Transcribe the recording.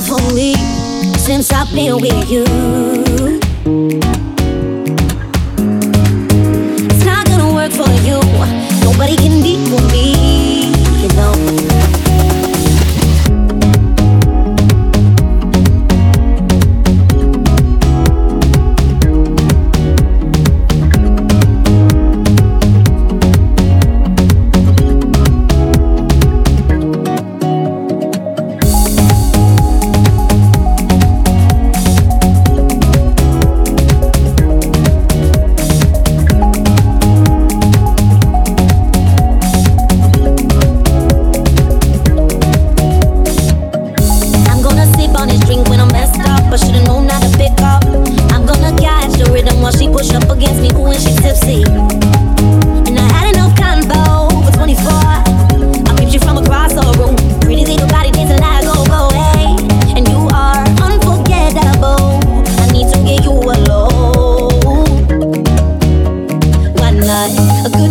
for me since I've been with you. A good